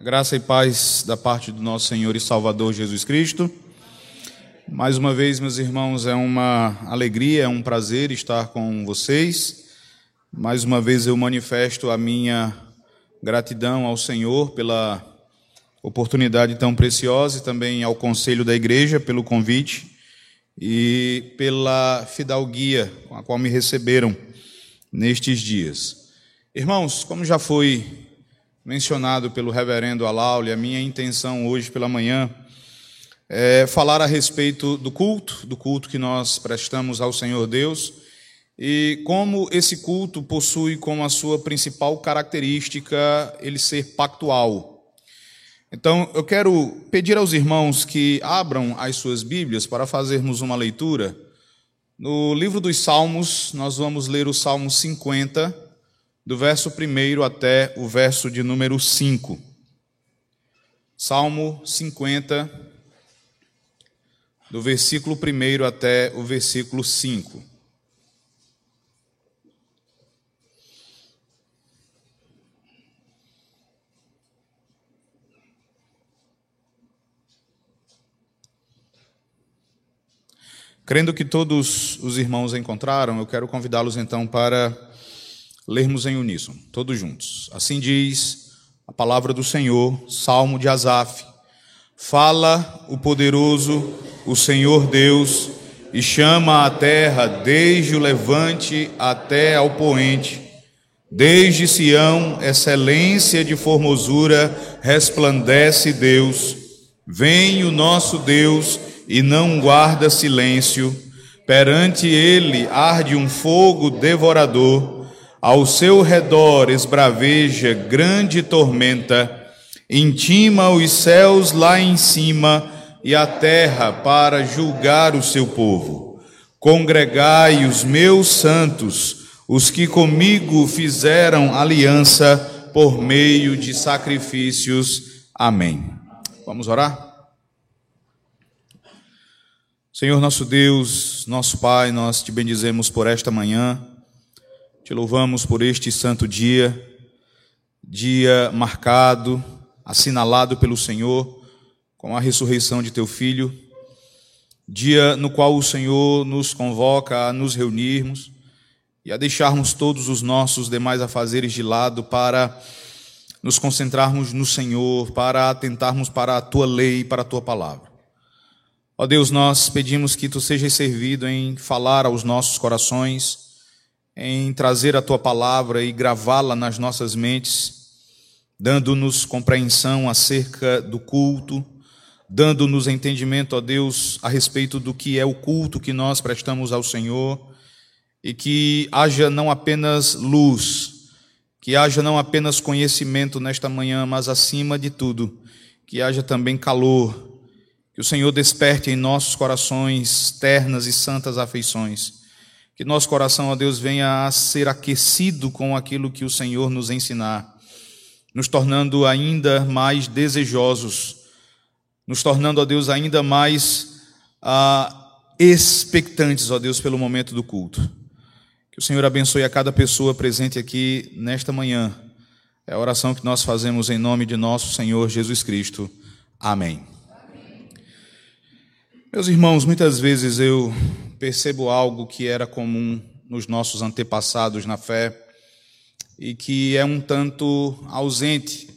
Graça e paz da parte do nosso Senhor e Salvador Jesus Cristo. Mais uma vez, meus irmãos, é uma alegria, é um prazer estar com vocês. Mais uma vez eu manifesto a minha gratidão ao Senhor pela oportunidade tão preciosa e também ao conselho da igreja pelo convite e pela fidalguia com a qual me receberam nestes dias. Irmãos, como já foi mencionado pelo reverendo Alaule, a minha intenção hoje pela manhã é falar a respeito do culto, do culto que nós prestamos ao Senhor Deus e como esse culto possui como a sua principal característica ele ser pactual. Então, eu quero pedir aos irmãos que abram as suas Bíblias para fazermos uma leitura. No livro dos Salmos, nós vamos ler o Salmo 50, do verso 1 até o verso de número 5. Salmo 50, do versículo 1 até o versículo 5. Crendo que todos os irmãos encontraram, eu quero convidá-los então para lermos em uníssono, todos juntos. Assim diz a palavra do Senhor, Salmo de Asaf. Fala o poderoso, o Senhor Deus, e chama a terra desde o levante até ao poente. Desde Sião, excelência de formosura, resplandece Deus. Vem o nosso Deus e não guarda silêncio. Perante ele arde um fogo devorador ao seu redor esbraveja grande tormenta, intima os céus lá em cima e a terra para julgar o seu povo. Congregai os meus santos, os que comigo fizeram aliança por meio de sacrifícios. Amém. Vamos orar? Senhor nosso Deus, nosso Pai, nós te bendizemos por esta manhã. Te louvamos por este santo dia, dia marcado, assinalado pelo Senhor com a ressurreição de teu filho, dia no qual o Senhor nos convoca a nos reunirmos e a deixarmos todos os nossos demais afazeres de lado para nos concentrarmos no Senhor, para atentarmos para a tua lei, para a tua palavra. Ó Deus, nós pedimos que tu sejas servido em falar aos nossos corações, em trazer a tua palavra e gravá-la nas nossas mentes, dando-nos compreensão acerca do culto, dando-nos entendimento, ó Deus, a respeito do que é o culto que nós prestamos ao Senhor, e que haja não apenas luz, que haja não apenas conhecimento nesta manhã, mas acima de tudo, que haja também calor, que o Senhor desperte em nossos corações ternas e santas afeições que nosso coração, ó Deus, venha a ser aquecido com aquilo que o Senhor nos ensinar, nos tornando ainda mais desejosos, nos tornando, ó Deus, ainda mais ah, expectantes, ó Deus, pelo momento do culto. Que o Senhor abençoe a cada pessoa presente aqui nesta manhã. É a oração que nós fazemos em nome de nosso Senhor Jesus Cristo. Amém. Meus irmãos, muitas vezes eu percebo algo que era comum nos nossos antepassados na fé e que é um tanto ausente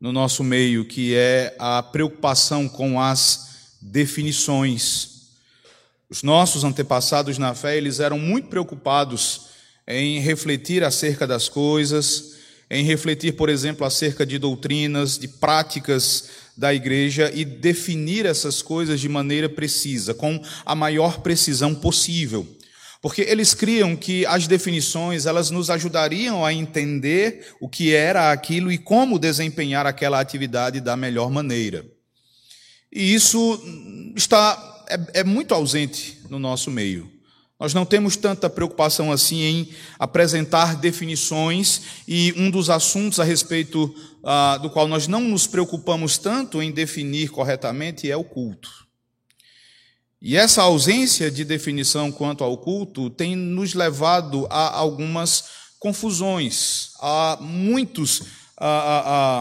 no nosso meio, que é a preocupação com as definições. Os nossos antepassados na fé, eles eram muito preocupados em refletir acerca das coisas, em refletir, por exemplo, acerca de doutrinas, de práticas da igreja e definir essas coisas de maneira precisa, com a maior precisão possível. Porque eles criam que as definições elas nos ajudariam a entender o que era aquilo e como desempenhar aquela atividade da melhor maneira. E isso está é, é muito ausente no nosso meio. Nós não temos tanta preocupação assim em apresentar definições, e um dos assuntos a respeito ah, do qual nós não nos preocupamos tanto em definir corretamente é o culto. E essa ausência de definição quanto ao culto tem nos levado a algumas confusões, a muitos, a,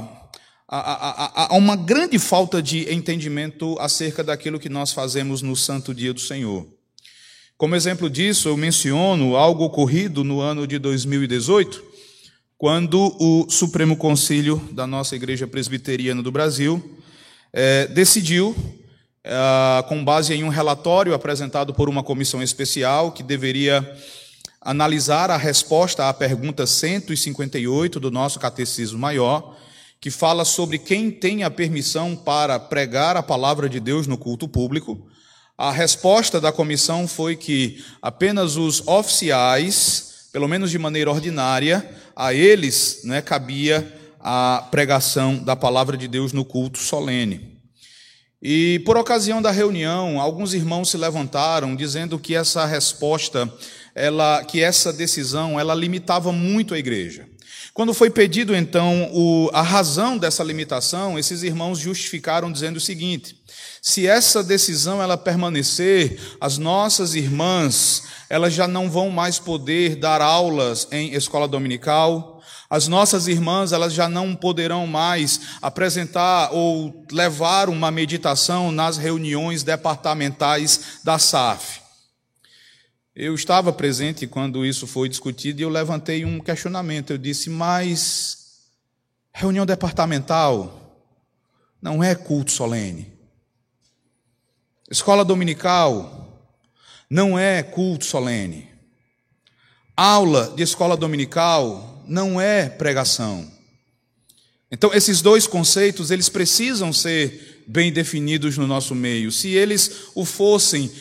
a, há, há uma grande falta de entendimento acerca daquilo que nós fazemos no Santo Dia do Senhor. Como exemplo disso, eu menciono algo ocorrido no ano de 2018, quando o Supremo Concílio da nossa Igreja Presbiteriana do Brasil é, decidiu, é, com base em um relatório apresentado por uma comissão especial que deveria analisar a resposta à pergunta 158 do nosso Catecismo Maior, que fala sobre quem tem a permissão para pregar a palavra de Deus no culto público. A resposta da comissão foi que apenas os oficiais, pelo menos de maneira ordinária, a eles né, cabia a pregação da palavra de Deus no culto solene. E por ocasião da reunião, alguns irmãos se levantaram dizendo que essa resposta ela, que essa decisão ela limitava muito a igreja. Quando foi pedido então o, a razão dessa limitação, esses irmãos justificaram dizendo o seguinte: se essa decisão ela permanecer, as nossas irmãs elas já não vão mais poder dar aulas em escola dominical. As nossas irmãs, elas já não poderão mais apresentar ou levar uma meditação nas reuniões departamentais da SAF. Eu estava presente quando isso foi discutido e eu levantei um questionamento. Eu disse, mas reunião departamental não é culto solene. Escola dominical não é culto solene. Aula de escola dominical não é pregação. Então, esses dois conceitos, eles precisam ser bem definidos no nosso meio. Se eles o fossem,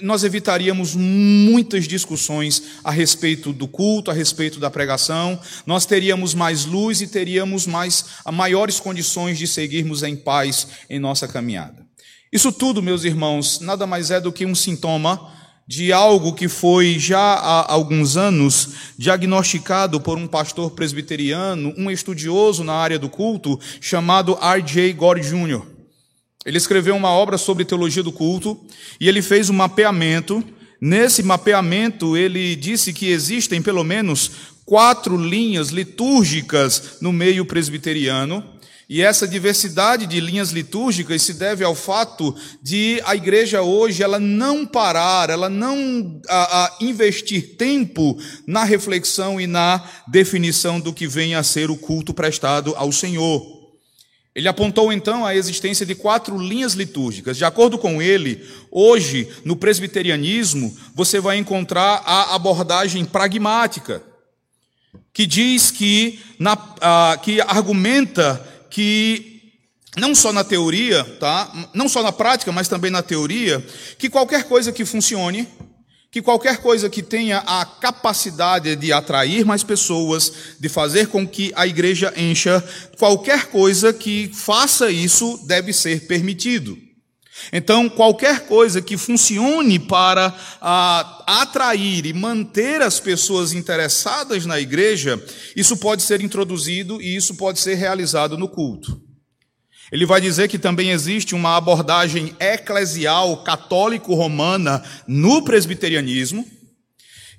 nós evitaríamos muitas discussões a respeito do culto, a respeito da pregação. Nós teríamos mais luz e teríamos mais maiores condições de seguirmos em paz em nossa caminhada. Isso tudo, meus irmãos, nada mais é do que um sintoma de algo que foi já há alguns anos diagnosticado por um pastor presbiteriano, um estudioso na área do culto, chamado R.J. Gore Jr. Ele escreveu uma obra sobre teologia do culto e ele fez um mapeamento. Nesse mapeamento, ele disse que existem pelo menos quatro linhas litúrgicas no meio presbiteriano. E essa diversidade de linhas litúrgicas se deve ao fato de a igreja hoje ela não parar, ela não a, a investir tempo na reflexão e na definição do que vem a ser o culto prestado ao Senhor. Ele apontou então a existência de quatro linhas litúrgicas. De acordo com ele, hoje, no presbiterianismo, você vai encontrar a abordagem pragmática, que diz que, na, que argumenta que, não só na teoria, tá? não só na prática, mas também na teoria, que qualquer coisa que funcione, que qualquer coisa que tenha a capacidade de atrair mais pessoas, de fazer com que a igreja encha, qualquer coisa que faça isso deve ser permitido. Então, qualquer coisa que funcione para a, atrair e manter as pessoas interessadas na igreja, isso pode ser introduzido e isso pode ser realizado no culto. Ele vai dizer que também existe uma abordagem eclesial católico-romana no presbiterianismo,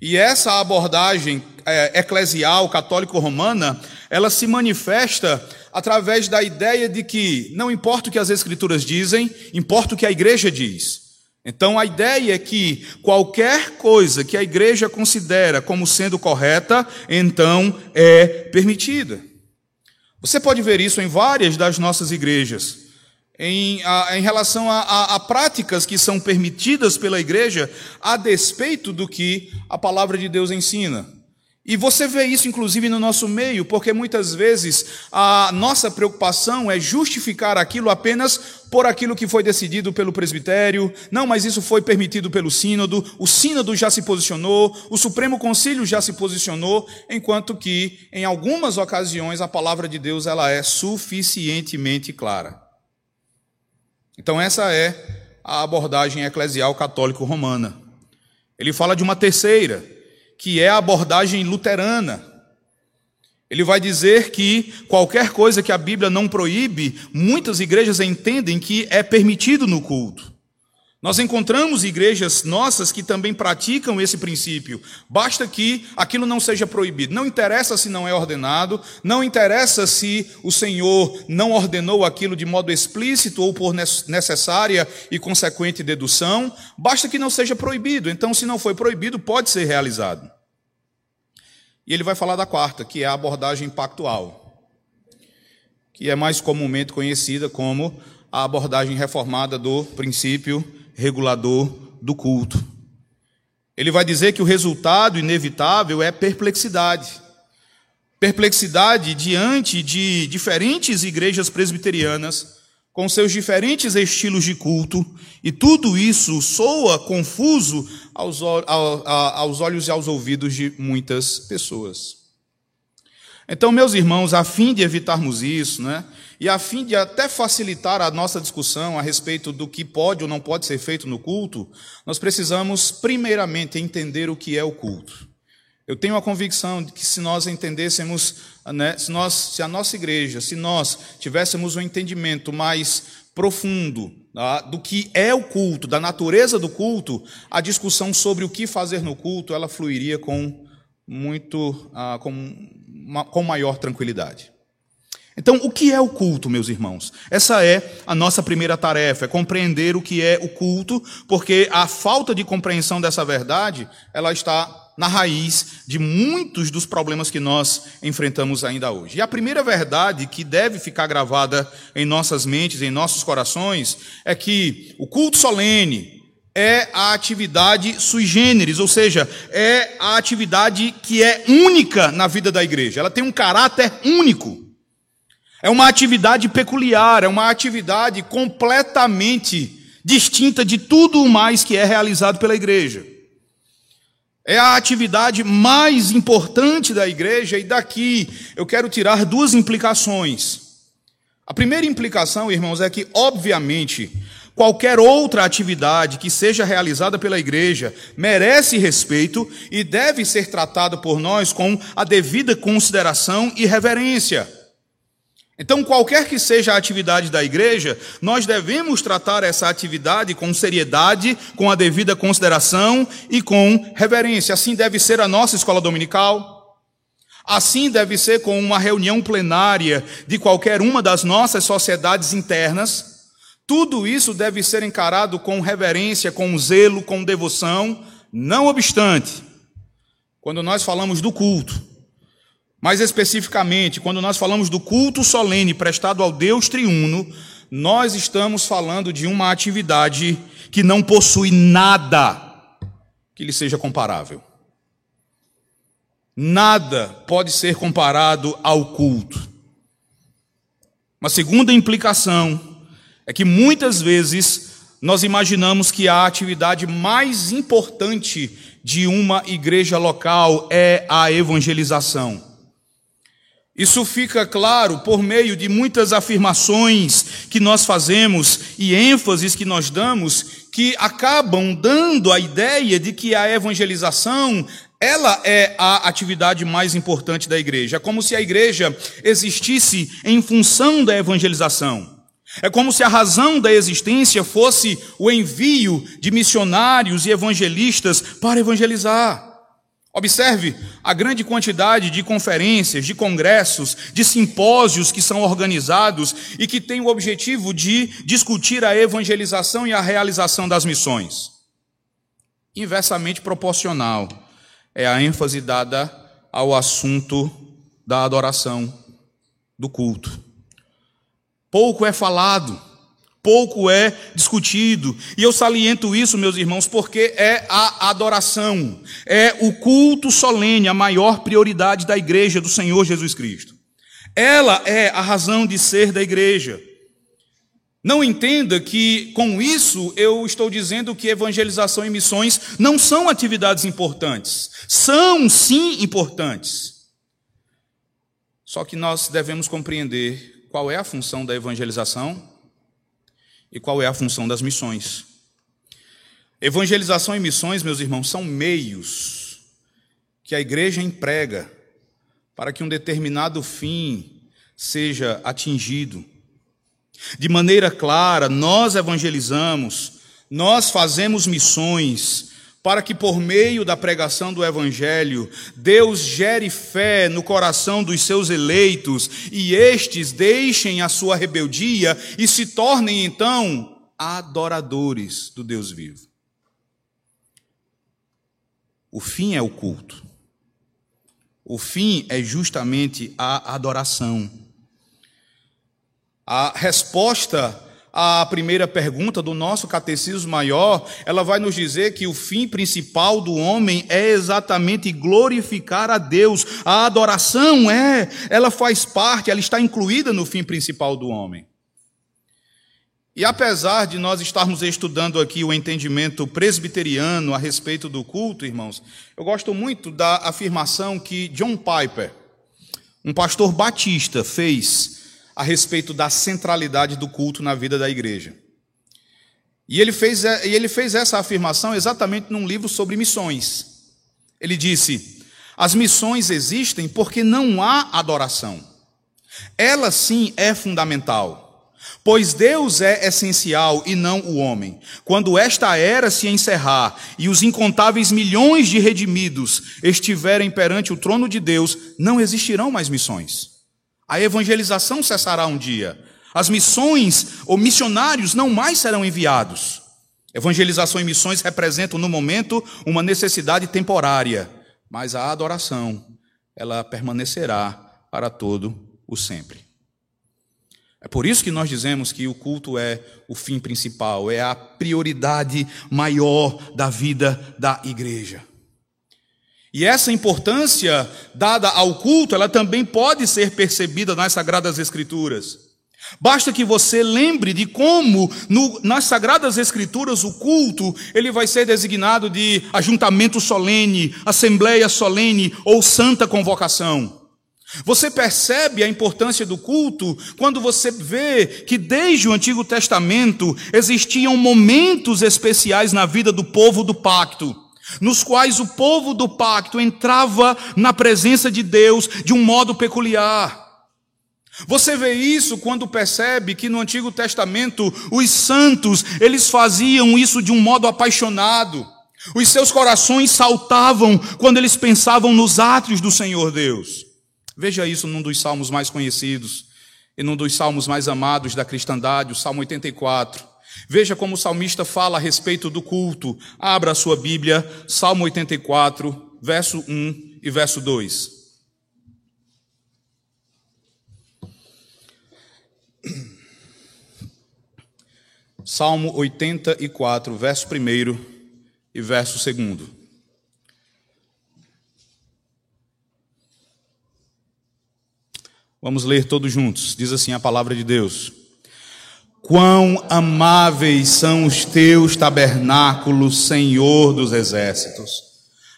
e essa abordagem é, eclesial católico-romana, ela se manifesta através da ideia de que não importa o que as escrituras dizem, importa o que a igreja diz. Então a ideia é que qualquer coisa que a igreja considera como sendo correta, então é permitida. Você pode ver isso em várias das nossas igrejas. Em, a, em relação a, a, a, práticas que são permitidas pela igreja, a despeito do que a palavra de Deus ensina. E você vê isso inclusive no nosso meio, porque muitas vezes a nossa preocupação é justificar aquilo apenas por aquilo que foi decidido pelo presbitério. Não, mas isso foi permitido pelo sínodo. O sínodo já se posicionou, o Supremo Concílio já se posicionou, enquanto que em algumas ocasiões a palavra de Deus ela é suficientemente clara. Então essa é a abordagem eclesial católico romana. Ele fala de uma terceira, que é a abordagem luterana. Ele vai dizer que qualquer coisa que a Bíblia não proíbe, muitas igrejas entendem que é permitido no culto. Nós encontramos igrejas nossas que também praticam esse princípio. Basta que aquilo não seja proibido. Não interessa se não é ordenado, não interessa se o Senhor não ordenou aquilo de modo explícito ou por necessária e consequente dedução. Basta que não seja proibido. Então, se não foi proibido, pode ser realizado. E ele vai falar da quarta, que é a abordagem pactual, que é mais comumente conhecida como a abordagem reformada do princípio regulador do culto. Ele vai dizer que o resultado inevitável é perplexidade. Perplexidade diante de diferentes igrejas presbiterianas, com seus diferentes estilos de culto, e tudo isso soa confuso aos, aos olhos e aos ouvidos de muitas pessoas. Então, meus irmãos, a fim de evitarmos isso, né, e a fim de até facilitar a nossa discussão a respeito do que pode ou não pode ser feito no culto, nós precisamos, primeiramente, entender o que é o culto. Eu tenho a convicção de que se nós entendêssemos, né, se, nós, se a nossa igreja, se nós tivéssemos um entendimento mais profundo tá, do que é o culto, da natureza do culto, a discussão sobre o que fazer no culto, ela fluiria com muito, ah, com, com maior tranquilidade. Então, o que é o culto, meus irmãos? Essa é a nossa primeira tarefa, é compreender o que é o culto, porque a falta de compreensão dessa verdade, ela está na raiz de muitos dos problemas que nós enfrentamos ainda hoje. E a primeira verdade que deve ficar gravada em nossas mentes, em nossos corações, é que o culto solene é a atividade sui generis, ou seja, é a atividade que é única na vida da igreja. Ela tem um caráter único. É uma atividade peculiar, é uma atividade completamente distinta de tudo o mais que é realizado pela igreja. É a atividade mais importante da igreja e daqui eu quero tirar duas implicações. A primeira implicação, irmãos, é que, obviamente, qualquer outra atividade que seja realizada pela igreja merece respeito e deve ser tratada por nós com a devida consideração e reverência. Então, qualquer que seja a atividade da igreja, nós devemos tratar essa atividade com seriedade, com a devida consideração e com reverência. Assim deve ser a nossa escola dominical. Assim deve ser com uma reunião plenária de qualquer uma das nossas sociedades internas. Tudo isso deve ser encarado com reverência, com zelo, com devoção. Não obstante, quando nós falamos do culto, mais especificamente, quando nós falamos do culto solene prestado ao Deus triuno, nós estamos falando de uma atividade que não possui nada que lhe seja comparável. Nada pode ser comparado ao culto. Uma segunda implicação é que muitas vezes nós imaginamos que a atividade mais importante de uma igreja local é a evangelização. Isso fica claro por meio de muitas afirmações que nós fazemos e ênfases que nós damos que acabam dando a ideia de que a evangelização ela é a atividade mais importante da igreja. É como se a igreja existisse em função da evangelização. É como se a razão da existência fosse o envio de missionários e evangelistas para evangelizar. Observe a grande quantidade de conferências, de congressos, de simpósios que são organizados e que têm o objetivo de discutir a evangelização e a realização das missões. Inversamente proporcional é a ênfase dada ao assunto da adoração, do culto. Pouco é falado pouco é discutido. E eu saliento isso, meus irmãos, porque é a adoração, é o culto solene, a maior prioridade da igreja do Senhor Jesus Cristo. Ela é a razão de ser da igreja. Não entenda que com isso eu estou dizendo que evangelização e missões não são atividades importantes. São sim importantes. Só que nós devemos compreender qual é a função da evangelização e qual é a função das missões. Evangelização e missões, meus irmãos, são meios que a igreja emprega para que um determinado fim seja atingido. De maneira clara, nós evangelizamos, Nós fazemos missões para que, por meio da pregação do Evangelho, Deus gere fé no coração dos seus eleitos e estes deixem a sua rebeldia e se tornem então adoradores do Deus vivo. O fim é o culto. O fim é justamente a adoração. A resposta à primeira pergunta do nosso catecismo maior, ela vai nos dizer que o fim principal do homem é exatamente glorificar a Deus. A adoração é, ela faz parte, ela está incluída no fim principal do homem. E apesar de nós estarmos estudando aqui o entendimento presbiteriano a respeito do culto, irmãos, eu gosto muito da afirmação que John Piper, um pastor batista, fez a respeito da centralidade do culto na vida da igreja. E ele fez, e ele fez essa afirmação exatamente num livro sobre missões. Ele disse: As missões existem porque não há adoração. Ela sim é fundamental. Pois Deus é essencial e não o homem. Quando esta era se encerrar e os incontáveis milhões de redimidos estiverem perante o trono de Deus, não existirão mais missões. A evangelização cessará um dia. As missões ou missionários não mais serão enviados. Evangelização e missões representam no momento uma necessidade temporária, mas a adoração, ela permanecerá para todo o sempre. É por isso que nós dizemos que o culto é o fim principal, é a prioridade maior da vida da igreja. E essa importância dada ao culto, ela também pode ser percebida nas Sagradas Escrituras. Basta que você lembre de como no, nas Sagradas Escrituras o culto ele vai ser designado de ajuntamento solene, assembleia solene ou santa convocação. Você percebe a importância do culto quando você vê que desde o Antigo Testamento existiam momentos especiais na vida do povo do pacto, nos quais o povo do pacto entrava na presença de Deus de um modo peculiar. Você vê isso quando percebe que no Antigo Testamento os santos, eles faziam isso de um modo apaixonado. Os seus corações saltavam quando eles pensavam nos átrios do Senhor Deus. Veja isso num dos salmos mais conhecidos e num dos salmos mais amados da cristandade, o Salmo 84. Veja como o salmista fala a respeito do culto. Abra a sua Bíblia, Salmo 84, verso 1 e verso 2. Salmo 84, verso 1 e verso 2. Vamos ler todos juntos. Diz assim a palavra de Deus: Quão amáveis são os teus tabernáculos, Senhor dos exércitos.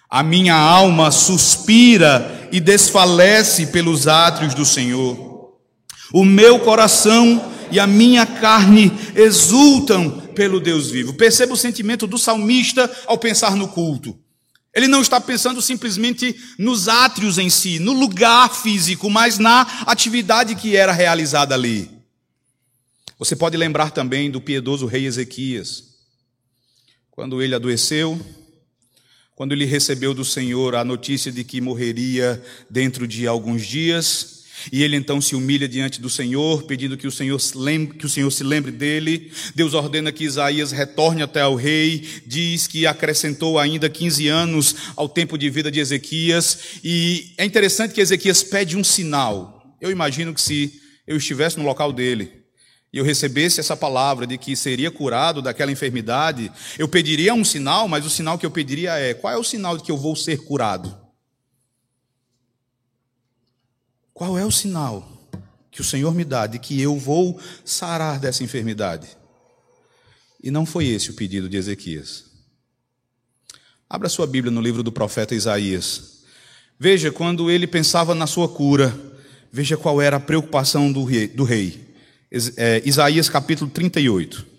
A minha alma suspira e desfalece pelos átrios do Senhor. O meu coração e a minha carne exultam pelo Deus vivo. Perceba o sentimento do salmista ao pensar no culto. Ele não está pensando simplesmente nos átrios em si, no lugar físico, mas na atividade que era realizada ali. Você pode lembrar também do piedoso rei Ezequias, quando ele adoeceu, quando ele recebeu do Senhor a notícia de que morreria dentro de alguns dias, e ele então se humilha diante do Senhor, pedindo que o Senhor, lembre, que o Senhor se lembre dele. Deus ordena que Isaías retorne até ao rei, diz que acrescentou ainda 15 anos ao tempo de vida de Ezequias. E é interessante que Ezequias pede um sinal. Eu imagino que se eu estivesse no local dele, e eu recebesse essa palavra de que seria curado daquela enfermidade, eu pediria um sinal, mas o sinal que eu pediria é: qual é o sinal de que eu vou ser curado? Qual é o sinal que o Senhor me dá de que eu vou sarar dessa enfermidade? E não foi esse o pedido de Ezequias. Abra sua Bíblia no livro do profeta Isaías. Veja quando ele pensava na sua cura, veja qual era a preocupação do rei. Do rei. É, Isaías capítulo 38.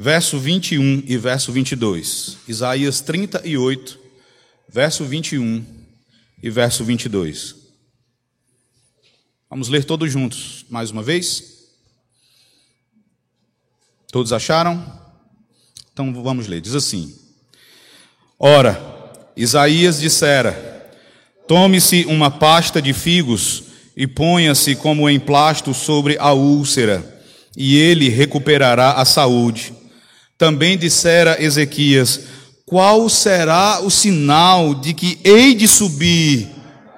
verso 21 e verso 22. Isaías 38, verso 21 e verso 22. Vamos ler todos juntos, mais uma vez. Todos acharam? Então vamos ler. Diz assim: Ora, Isaías dissera: Tome-se uma pasta de figos e ponha-se como emplasto sobre a úlcera, e ele recuperará a saúde. Também dissera Ezequias: Qual será o sinal de que hei de subir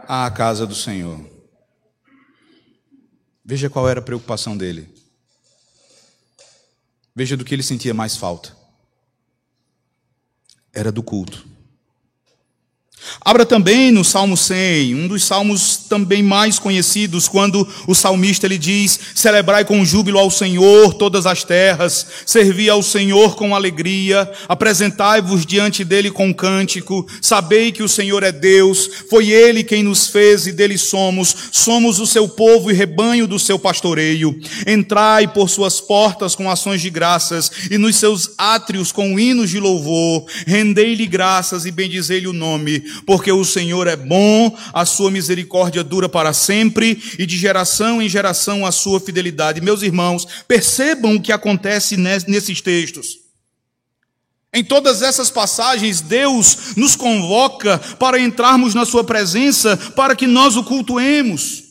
à casa do Senhor? Veja qual era a preocupação dele. Veja do que ele sentia mais falta. Era do culto. Abra também no Salmo 100, um dos salmos também mais conhecidos, quando o salmista ele diz: Celebrai com júbilo ao Senhor todas as terras, servi ao Senhor com alegria, apresentai-vos diante dele com cântico, sabei que o Senhor é Deus, foi ele quem nos fez e dele somos, somos o seu povo e rebanho do seu pastoreio. Entrai por suas portas com ações de graças e nos seus átrios com hinos de louvor, rendei-lhe graças e bendizei-lhe o nome porque o Senhor é bom, a sua misericórdia dura para sempre e de geração em geração a sua fidelidade. Meus irmãos, percebam o que acontece nesses textos. Em todas essas passagens, Deus nos convoca para entrarmos na Sua presença, para que nós o cultuemos.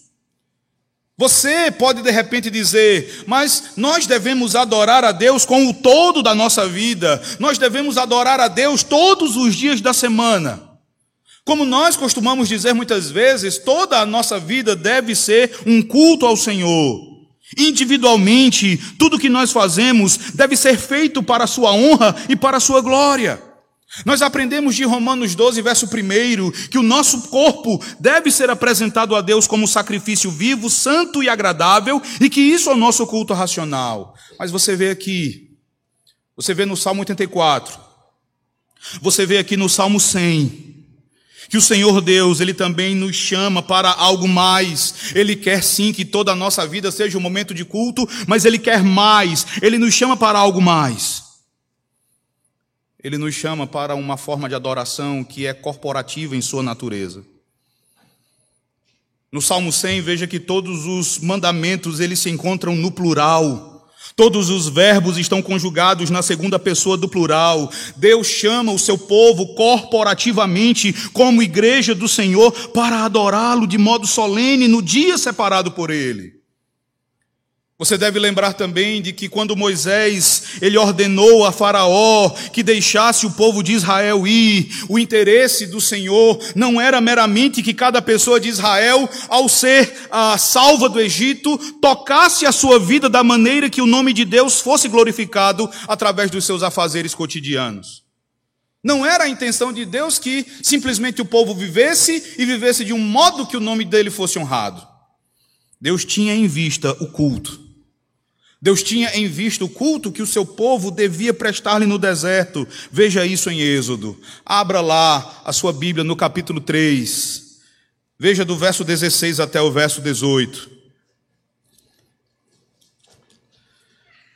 Você pode de repente dizer, mas nós devemos adorar a Deus com o todo da nossa vida, nós devemos adorar a Deus todos os dias da semana. Como nós costumamos dizer muitas vezes, toda a nossa vida deve ser um culto ao Senhor. Individualmente, tudo que nós fazemos deve ser feito para a sua honra e para a sua glória. Nós aprendemos de Romanos 12, verso 1, que o nosso corpo deve ser apresentado a Deus como sacrifício vivo, santo e agradável, e que isso é o nosso culto racional. Mas você vê aqui, você vê no Salmo 84, você vê aqui no Salmo 100, que o Senhor Deus, Ele também nos chama para algo mais. Ele quer sim que toda a nossa vida seja um momento de culto, mas Ele quer mais. Ele nos chama para algo mais. Ele nos chama para uma forma de adoração que é corporativa em sua natureza. No Salmo 100, veja que todos os mandamentos eles se encontram no plural. Todos os verbos estão conjugados na segunda pessoa do plural. Deus chama o seu povo corporativamente, como igreja do Senhor, para adorá-lo de modo solene no dia separado por ele. Você deve lembrar também de que quando Moisés ele ordenou a Faraó que deixasse o povo de Israel ir, o interesse do Senhor não era meramente que cada pessoa de Israel, ao ser salva do Egito, tocasse a sua vida da maneira que o nome de Deus fosse glorificado através dos seus afazeres cotidianos. Não era a intenção de Deus que simplesmente o povo vivesse e vivesse de um modo que o nome dele fosse honrado. Deus tinha em vista o culto. Deus tinha em vista o culto que o seu povo devia prestar-lhe no deserto. Veja isso em Êxodo. Abra lá a sua Bíblia no capítulo 3. Veja do verso 16 até o verso 18.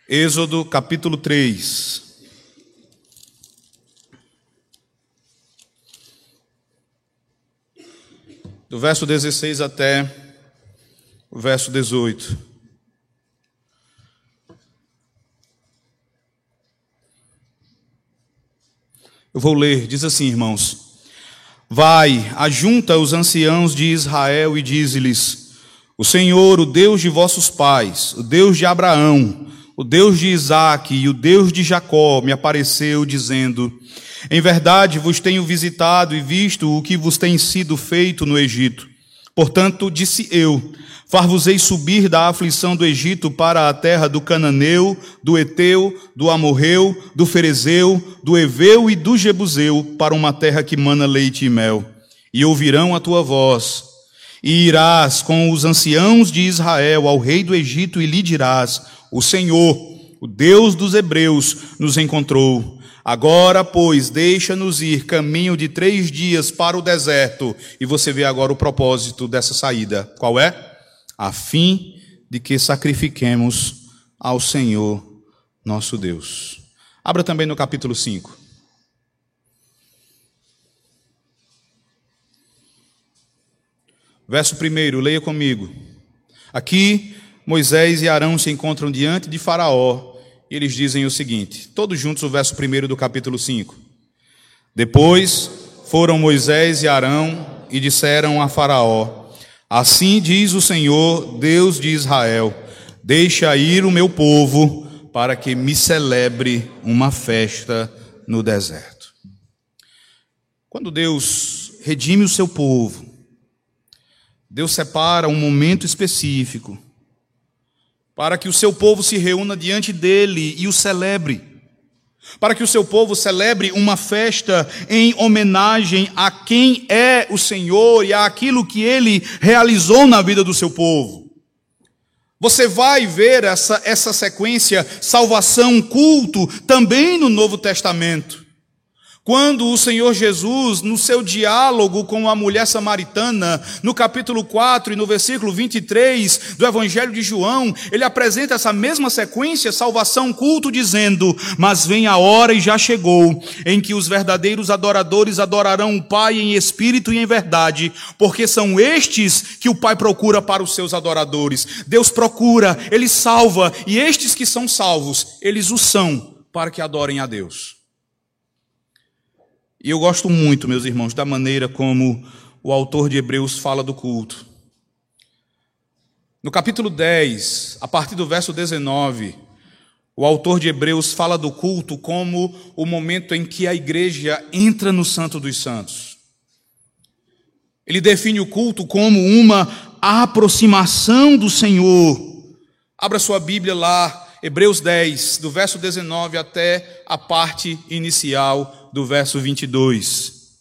Êxodo capítulo 3. Do verso 16 até o verso 18. Eu vou ler, diz assim, irmãos: Vai, ajunta os anciãos de Israel e dize-lhes: O Senhor, o Deus de vossos pais, o Deus de Abraão, o Deus de Isaque e o Deus de Jacó, me apareceu, dizendo: Em verdade vos tenho visitado e visto o que vos tem sido feito no Egito. Portanto, disse eu: Far-vos-ei subir da aflição do Egito para a terra do Cananeu, do Eteu, do Amorreu, do Ferezeu, do Eveu e do Jebuseu, para uma terra que mana leite e mel. E ouvirão a tua voz. E irás com os anciãos de Israel ao rei do Egito e lhe dirás: O Senhor, o Deus dos Hebreus, nos encontrou. Agora, pois, deixa-nos ir caminho de três dias para o deserto. E você vê agora o propósito dessa saída. Qual é? a fim de que sacrifiquemos ao Senhor nosso Deus. Abra também no capítulo 5. Verso 1, leia comigo. Aqui, Moisés e Arão se encontram diante de Faraó e eles dizem o seguinte, todos juntos o verso 1 do capítulo 5. Depois foram Moisés e Arão e disseram a Faraó: Assim diz o Senhor, Deus de Israel: Deixa ir o meu povo para que me celebre uma festa no deserto. Quando Deus redime o seu povo, Deus separa um momento específico para que o seu povo se reúna diante dele e o celebre. Para que o seu povo celebre uma festa em homenagem a quem é o Senhor e àquilo que ele realizou na vida do seu povo. Você vai ver essa, essa sequência, salvação, culto, também no Novo Testamento. Quando o Senhor Jesus, no seu diálogo com a mulher samaritana, no capítulo 4 e no versículo 23 do Evangelho de João, ele apresenta essa mesma sequência, salvação, culto, dizendo: Mas vem a hora e já chegou, em que os verdadeiros adoradores adorarão o Pai em espírito e em verdade, porque são estes que o Pai procura para os seus adoradores. Deus procura, ele salva, e estes que são salvos, eles o são para que adorem a Deus. E eu gosto muito, meus irmãos, da maneira como o autor de Hebreus fala do culto. No capítulo 10, a partir do verso 19, o autor de Hebreus fala do culto como o momento em que a igreja entra no Santo dos Santos. Ele define o culto como uma aproximação do Senhor. Abra sua Bíblia lá, Hebreus 10, do verso 19 até a parte inicial do verso 22.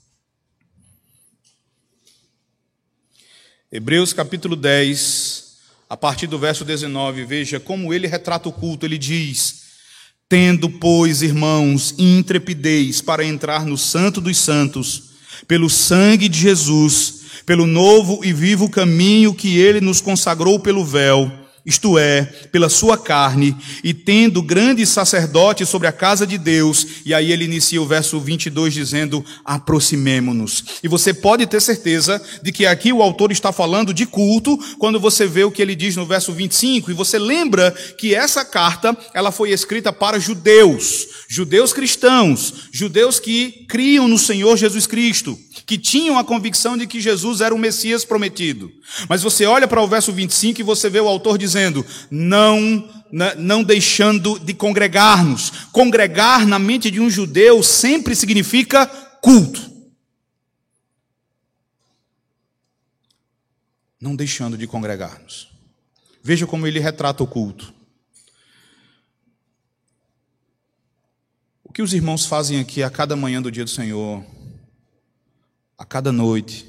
Hebreus capítulo 10, a partir do verso 19, veja como ele retrata o culto. Ele diz: Tendo, pois, irmãos, intrepidez para entrar no Santo dos Santos, pelo sangue de Jesus, pelo novo e vivo caminho que ele nos consagrou pelo véu isto é, pela sua carne, e tendo grande sacerdote sobre a casa de Deus, e aí ele inicia o verso 22 dizendo: aproximemo-nos. E você pode ter certeza de que aqui o autor está falando de culto, quando você vê o que ele diz no verso 25, e você lembra que essa carta, ela foi escrita para judeus, judeus cristãos, judeus que criam no Senhor Jesus Cristo que tinham a convicção de que Jesus era o Messias prometido. Mas você olha para o verso 25 e você vê o autor dizendo: não, não deixando de congregar-nos. Congregar na mente de um judeu sempre significa culto. Não deixando de congregar-nos. Veja como ele retrata o culto. O que os irmãos fazem aqui a cada manhã do dia do Senhor a cada noite.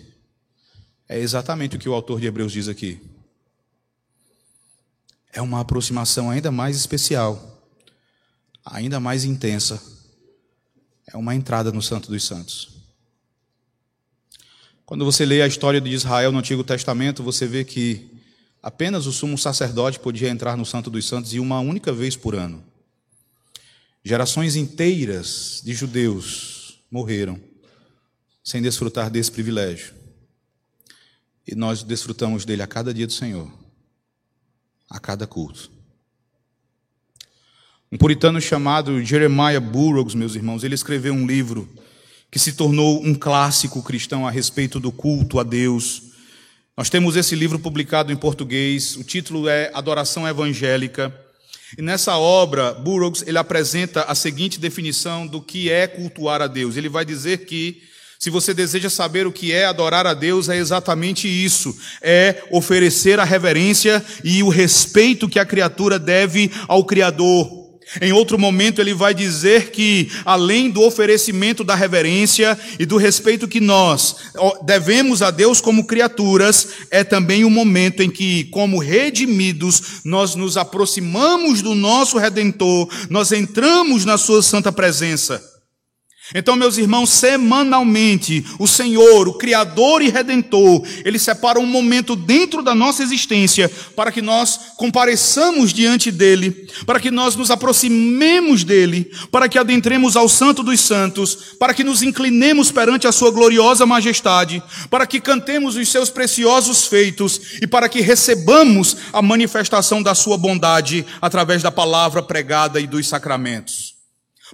É exatamente o que o autor de Hebreus diz aqui. É uma aproximação ainda mais especial, ainda mais intensa. É uma entrada no Santo dos Santos. Quando você lê a história de Israel no Antigo Testamento, você vê que apenas o sumo sacerdote podia entrar no Santo dos Santos e uma única vez por ano. Gerações inteiras de judeus morreram sem desfrutar desse privilégio. E nós desfrutamos dele a cada dia do Senhor, a cada culto. Um puritano chamado Jeremiah Burroughs, meus irmãos, ele escreveu um livro que se tornou um clássico cristão a respeito do culto a Deus. Nós temos esse livro publicado em português, o título é Adoração Evangélica. E nessa obra, Burroughs ele apresenta a seguinte definição do que é cultuar a Deus. Ele vai dizer que se você deseja saber o que é adorar a Deus, é exatamente isso: é oferecer a reverência e o respeito que a criatura deve ao Criador. Em outro momento, ele vai dizer que, além do oferecimento da reverência e do respeito que nós devemos a Deus como criaturas, é também o um momento em que, como redimidos, nós nos aproximamos do nosso Redentor, nós entramos na Sua santa presença. Então, meus irmãos, semanalmente, o Senhor, o Criador e Redentor, Ele separa um momento dentro da nossa existência para que nós compareçamos diante dEle, para que nós nos aproximemos dEle, para que adentremos ao Santo dos Santos, para que nos inclinemos perante a Sua gloriosa majestade, para que cantemos os Seus preciosos feitos e para que recebamos a manifestação da Sua bondade através da palavra pregada e dos sacramentos.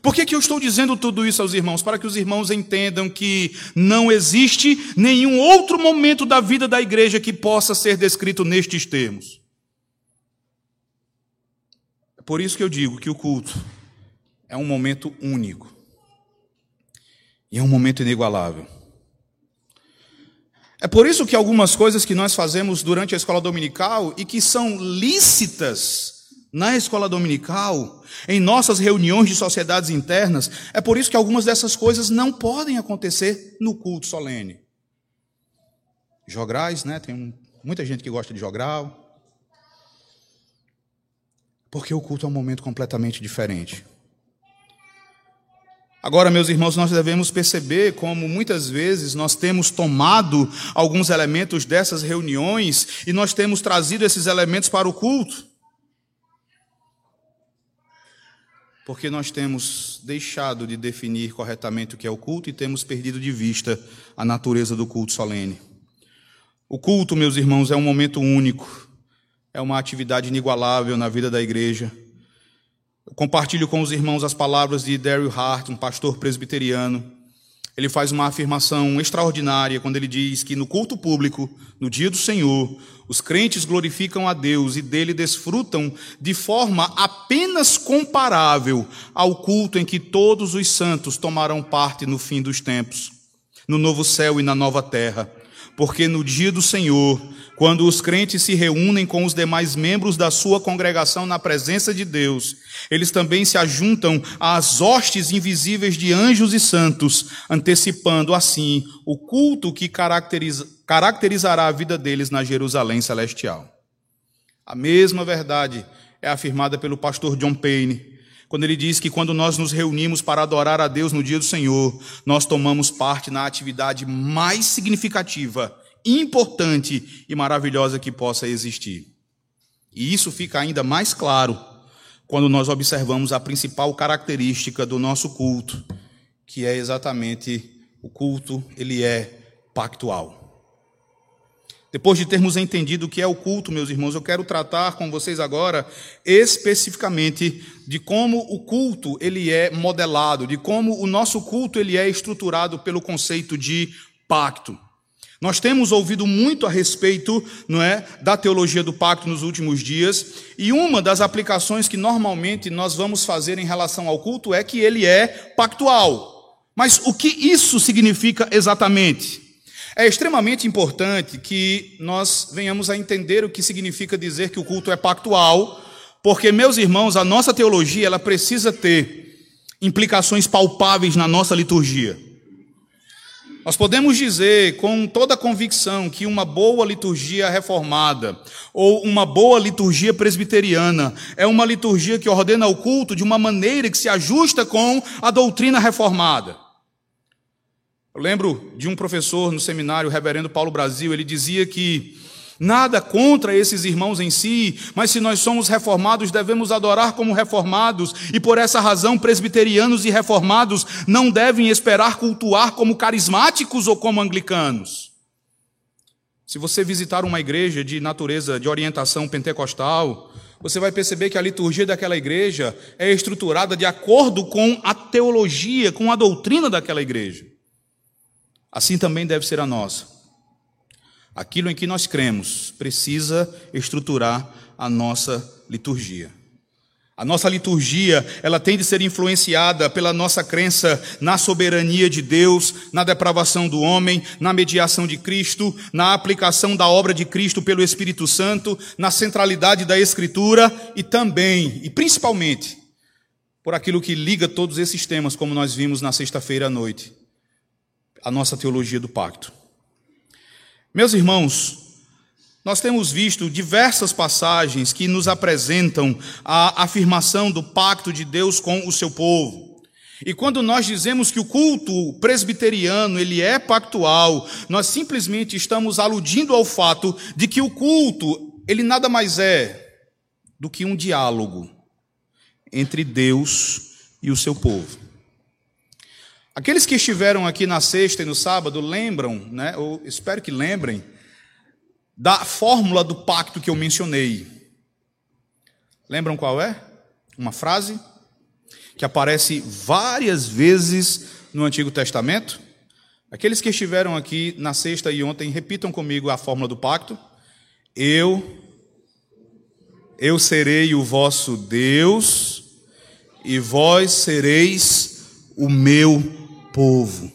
Por que, que eu estou dizendo tudo isso aos irmãos? Para que os irmãos entendam que não existe nenhum outro momento da vida da igreja que possa ser descrito nestes termos. É por isso que eu digo que o culto é um momento único. E é um momento inigualável. É por isso que algumas coisas que nós fazemos durante a escola dominical e que são lícitas na escola dominical, em nossas reuniões de sociedades internas. É por isso que algumas dessas coisas não podem acontecer no culto solene. Jograis, né? Tem muita gente que gosta de jogral. Porque o culto é um momento completamente diferente. Agora, meus irmãos, nós devemos perceber como muitas vezes nós temos tomado alguns elementos dessas reuniões e nós temos trazido esses elementos para o culto. Porque nós temos deixado de definir corretamente o que é o culto e temos perdido de vista a natureza do culto solene. O culto, meus irmãos, é um momento único, é uma atividade inigualável na vida da igreja. Eu compartilho com os irmãos as palavras de Daryl Hart, um pastor presbiteriano. Ele faz uma afirmação extraordinária quando ele diz que no culto público, no dia do Senhor, os crentes glorificam a Deus e dele desfrutam de forma apenas comparável ao culto em que todos os santos tomarão parte no fim dos tempos, no novo céu e na nova terra. Porque no dia do Senhor, quando os crentes se reúnem com os demais membros da sua congregação na presença de Deus, eles também se ajuntam às hostes invisíveis de anjos e santos, antecipando assim o culto que caracteriza, caracterizará a vida deles na Jerusalém celestial. A mesma verdade é afirmada pelo pastor John Payne, quando ele diz que quando nós nos reunimos para adorar a Deus no dia do Senhor, nós tomamos parte na atividade mais significativa importante e maravilhosa que possa existir. E isso fica ainda mais claro quando nós observamos a principal característica do nosso culto, que é exatamente o culto, ele é pactual. Depois de termos entendido o que é o culto, meus irmãos, eu quero tratar com vocês agora especificamente de como o culto ele é modelado, de como o nosso culto ele é estruturado pelo conceito de pacto. Nós temos ouvido muito a respeito, não é, da teologia do pacto nos últimos dias, e uma das aplicações que normalmente nós vamos fazer em relação ao culto é que ele é pactual. Mas o que isso significa exatamente? É extremamente importante que nós venhamos a entender o que significa dizer que o culto é pactual, porque meus irmãos, a nossa teologia, ela precisa ter implicações palpáveis na nossa liturgia. Nós podemos dizer com toda a convicção que uma boa liturgia reformada ou uma boa liturgia presbiteriana é uma liturgia que ordena o culto de uma maneira que se ajusta com a doutrina reformada. Eu lembro de um professor no seminário, o reverendo Paulo Brasil, ele dizia que Nada contra esses irmãos em si, mas se nós somos reformados, devemos adorar como reformados, e por essa razão, presbiterianos e reformados não devem esperar cultuar como carismáticos ou como anglicanos. Se você visitar uma igreja de natureza de orientação pentecostal, você vai perceber que a liturgia daquela igreja é estruturada de acordo com a teologia, com a doutrina daquela igreja. Assim também deve ser a nossa. Aquilo em que nós cremos precisa estruturar a nossa liturgia. A nossa liturgia, ela tem de ser influenciada pela nossa crença na soberania de Deus, na depravação do homem, na mediação de Cristo, na aplicação da obra de Cristo pelo Espírito Santo, na centralidade da Escritura e também, e principalmente, por aquilo que liga todos esses temas, como nós vimos na sexta-feira à noite, a nossa teologia do pacto. Meus irmãos, nós temos visto diversas passagens que nos apresentam a afirmação do pacto de Deus com o seu povo. E quando nós dizemos que o culto presbiteriano ele é pactual, nós simplesmente estamos aludindo ao fato de que o culto ele nada mais é do que um diálogo entre Deus e o seu povo. Aqueles que estiveram aqui na sexta e no sábado lembram, né, ou espero que lembrem, da fórmula do pacto que eu mencionei. Lembram qual é? Uma frase que aparece várias vezes no Antigo Testamento. Aqueles que estiveram aqui na sexta e ontem, repitam comigo a fórmula do pacto. Eu, eu serei o vosso Deus, e vós sereis o meu povo.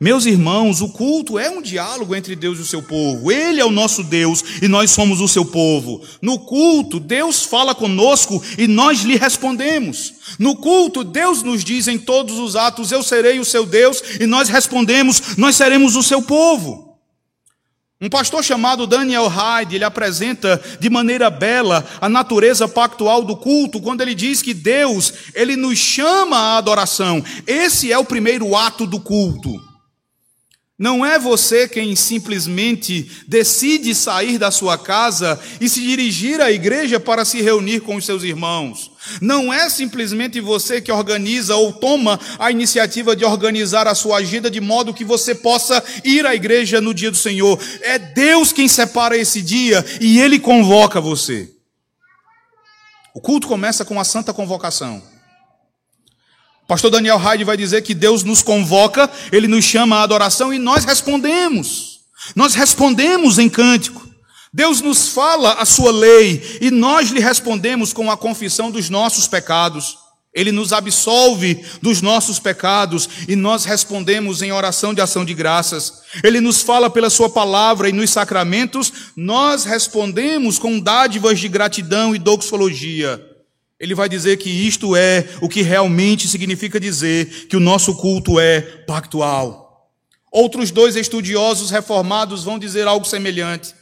Meus irmãos, o culto é um diálogo entre Deus e o seu povo. Ele é o nosso Deus e nós somos o seu povo. No culto, Deus fala conosco e nós lhe respondemos. No culto, Deus nos diz em todos os atos: Eu serei o seu Deus, e nós respondemos: Nós seremos o seu povo. Um pastor chamado Daniel Hyde, ele apresenta de maneira bela a natureza pactual do culto, quando ele diz que Deus, ele nos chama à adoração. Esse é o primeiro ato do culto. Não é você quem simplesmente decide sair da sua casa e se dirigir à igreja para se reunir com os seus irmãos. Não é simplesmente você que organiza ou toma a iniciativa de organizar a sua agenda de modo que você possa ir à igreja no dia do Senhor. É Deus quem separa esse dia e Ele convoca você. O culto começa com a santa convocação. Pastor Daniel Hyde vai dizer que Deus nos convoca, ele nos chama à adoração e nós respondemos. Nós respondemos em cântico. Deus nos fala a sua lei e nós lhe respondemos com a confissão dos nossos pecados. Ele nos absolve dos nossos pecados e nós respondemos em oração de ação de graças. Ele nos fala pela Sua palavra e nos sacramentos, nós respondemos com dádivas de gratidão e doxologia. Ele vai dizer que isto é o que realmente significa dizer que o nosso culto é pactual. Outros dois estudiosos reformados vão dizer algo semelhante.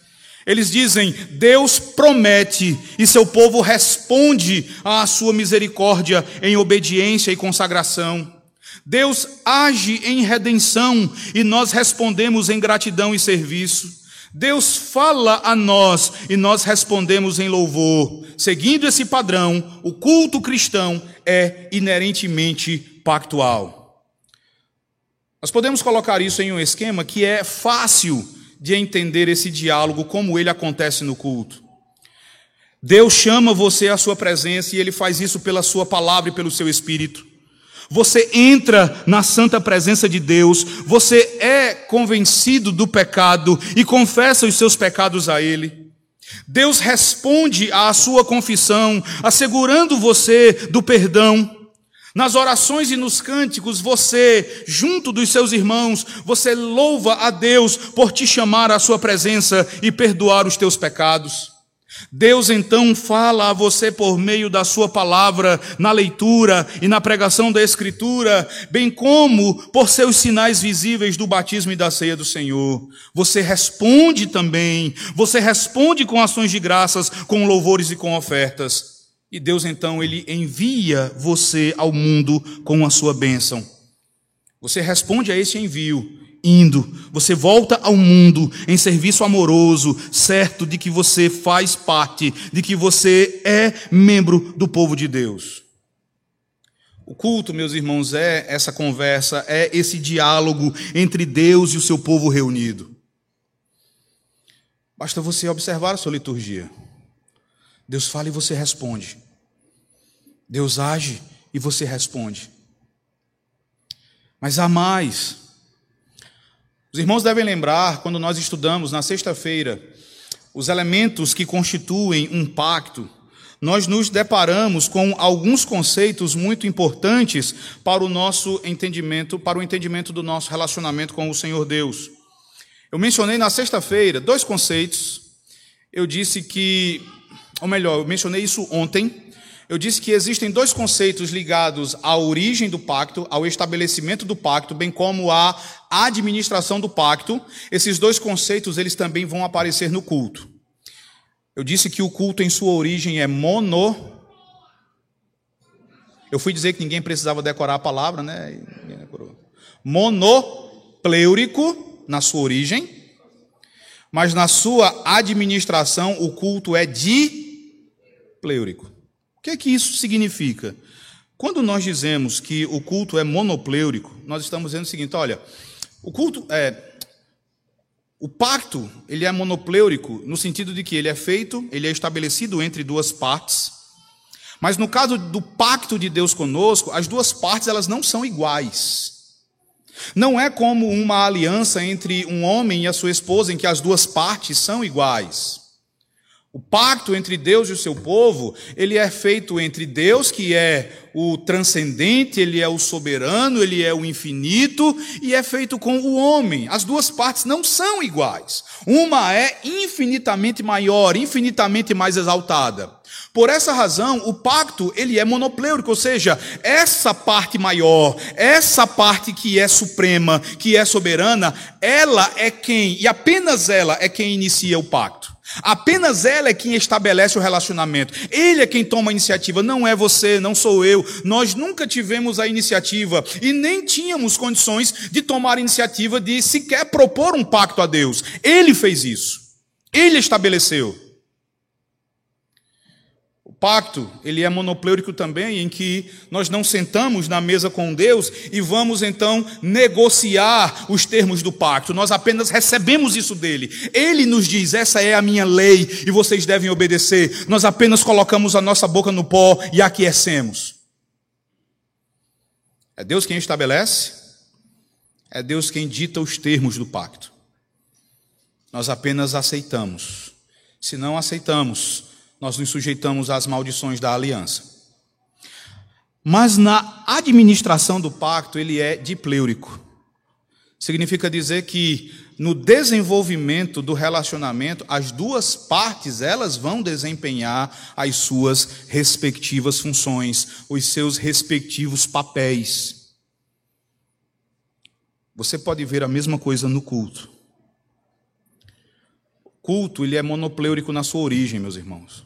Eles dizem: Deus promete e seu povo responde à sua misericórdia em obediência e consagração. Deus age em redenção e nós respondemos em gratidão e serviço. Deus fala a nós e nós respondemos em louvor. Seguindo esse padrão, o culto cristão é inerentemente pactual. Nós podemos colocar isso em um esquema que é fácil de entender esse diálogo, como ele acontece no culto. Deus chama você à sua presença e ele faz isso pela sua palavra e pelo seu espírito. Você entra na santa presença de Deus, você é convencido do pecado e confessa os seus pecados a Ele. Deus responde à sua confissão, assegurando você do perdão. Nas orações e nos cânticos, você, junto dos seus irmãos, você louva a Deus por te chamar à sua presença e perdoar os teus pecados. Deus então fala a você por meio da sua palavra, na leitura e na pregação da Escritura, bem como por seus sinais visíveis do batismo e da ceia do Senhor. Você responde também, você responde com ações de graças, com louvores e com ofertas. E Deus então, Ele envia você ao mundo com a sua bênção. Você responde a esse envio indo, você volta ao mundo em serviço amoroso, certo de que você faz parte, de que você é membro do povo de Deus. O culto, meus irmãos, é essa conversa, é esse diálogo entre Deus e o seu povo reunido. Basta você observar a sua liturgia. Deus fala e você responde. Deus age e você responde. Mas há mais. Os irmãos devem lembrar, quando nós estudamos na sexta-feira, os elementos que constituem um pacto, nós nos deparamos com alguns conceitos muito importantes para o nosso entendimento, para o entendimento do nosso relacionamento com o Senhor Deus. Eu mencionei na sexta-feira dois conceitos. Eu disse que, ou melhor, eu mencionei isso ontem. Eu disse que existem dois conceitos ligados à origem do pacto, ao estabelecimento do pacto, bem como à administração do pacto. Esses dois conceitos, eles também vão aparecer no culto. Eu disse que o culto em sua origem é mono Eu fui dizer que ninguém precisava decorar a palavra, né? Monopleurico na sua origem, mas na sua administração o culto é dipleurico. Que é que isso significa? Quando nós dizemos que o culto é monopleurico, nós estamos dizendo o seguinte: olha, o culto é. O pacto, ele é monopleurico no sentido de que ele é feito, ele é estabelecido entre duas partes. Mas no caso do pacto de Deus conosco, as duas partes elas não são iguais. Não é como uma aliança entre um homem e a sua esposa em que as duas partes são iguais. O pacto entre Deus e o seu povo, ele é feito entre Deus, que é o transcendente, ele é o soberano, ele é o infinito, e é feito com o homem. As duas partes não são iguais. Uma é infinitamente maior, infinitamente mais exaltada. Por essa razão, o pacto ele é monopleurico, ou seja, essa parte maior, essa parte que é suprema, que é soberana, ela é quem, e apenas ela é quem inicia o pacto. Apenas ela é quem estabelece o relacionamento. Ele é quem toma a iniciativa, não é você, não sou eu. Nós nunca tivemos a iniciativa e nem tínhamos condições de tomar a iniciativa de sequer propor um pacto a Deus. Ele fez isso. Ele estabeleceu pacto, ele é monopleurico também, em que nós não sentamos na mesa com Deus e vamos então negociar os termos do pacto. Nós apenas recebemos isso dele. Ele nos diz: "Essa é a minha lei e vocês devem obedecer". Nós apenas colocamos a nossa boca no pó e aquecemos. É Deus quem estabelece, é Deus quem dita os termos do pacto. Nós apenas aceitamos. Se não aceitamos, nós nos sujeitamos às maldições da aliança. Mas na administração do pacto, ele é dipleurico. Significa dizer que no desenvolvimento do relacionamento, as duas partes, elas vão desempenhar as suas respectivas funções, os seus respectivos papéis. Você pode ver a mesma coisa no culto. Culto, ele é monopleurico na sua origem, meus irmãos.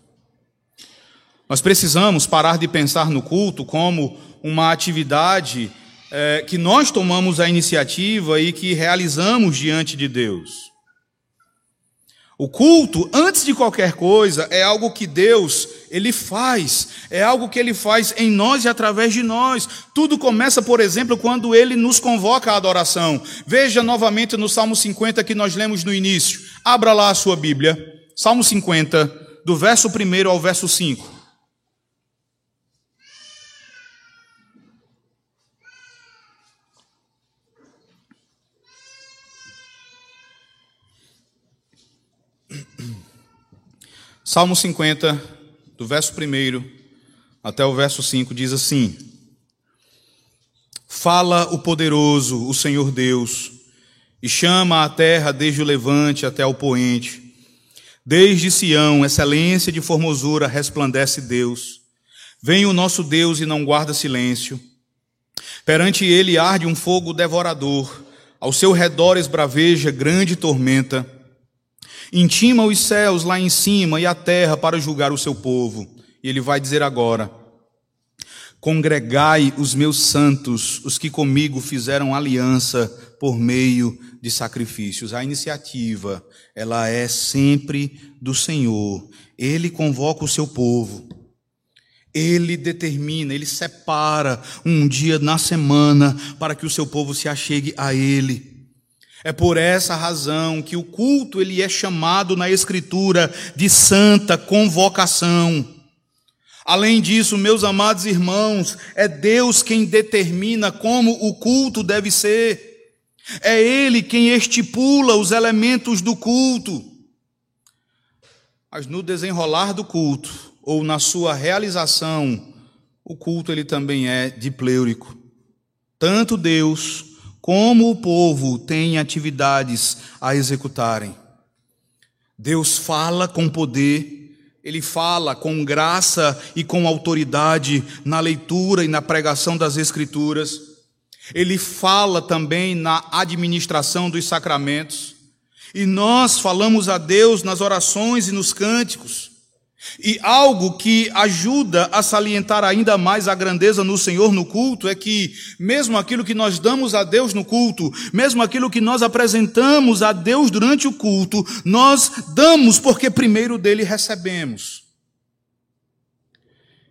Nós precisamos parar de pensar no culto como uma atividade é, que nós tomamos a iniciativa e que realizamos diante de Deus. O culto, antes de qualquer coisa, é algo que Deus, ele faz, é algo que ele faz em nós e através de nós. Tudo começa, por exemplo, quando ele nos convoca à adoração. Veja novamente no Salmo 50 que nós lemos no início. Abra lá a sua Bíblia. Salmo 50, do verso 1 ao verso 5. Salmo 50, do verso 1 até o verso 5, diz assim: Fala o poderoso, o Senhor Deus, e chama a terra desde o levante até o poente. Desde Sião, excelência de formosura, resplandece Deus. Vem o nosso Deus e não guarda silêncio. Perante ele arde um fogo devorador, ao seu redor esbraveja grande tormenta. Intima os céus lá em cima e a terra para julgar o seu povo. E ele vai dizer agora: Congregai os meus santos, os que comigo fizeram aliança por meio de sacrifícios. A iniciativa, ela é sempre do Senhor. Ele convoca o seu povo. Ele determina, ele separa um dia na semana para que o seu povo se achegue a ele. É por essa razão que o culto ele é chamado na escritura de santa convocação. Além disso, meus amados irmãos, é Deus quem determina como o culto deve ser. É ele quem estipula os elementos do culto. Mas no desenrolar do culto ou na sua realização, o culto ele também é dipleurico. Tanto Deus como o povo tem atividades a executarem. Deus fala com poder, ele fala com graça e com autoridade na leitura e na pregação das Escrituras. Ele fala também na administração dos sacramentos. E nós falamos a Deus nas orações e nos cânticos. E algo que ajuda a salientar ainda mais a grandeza no Senhor no culto é que, mesmo aquilo que nós damos a Deus no culto, mesmo aquilo que nós apresentamos a Deus durante o culto, nós damos porque primeiro dele recebemos.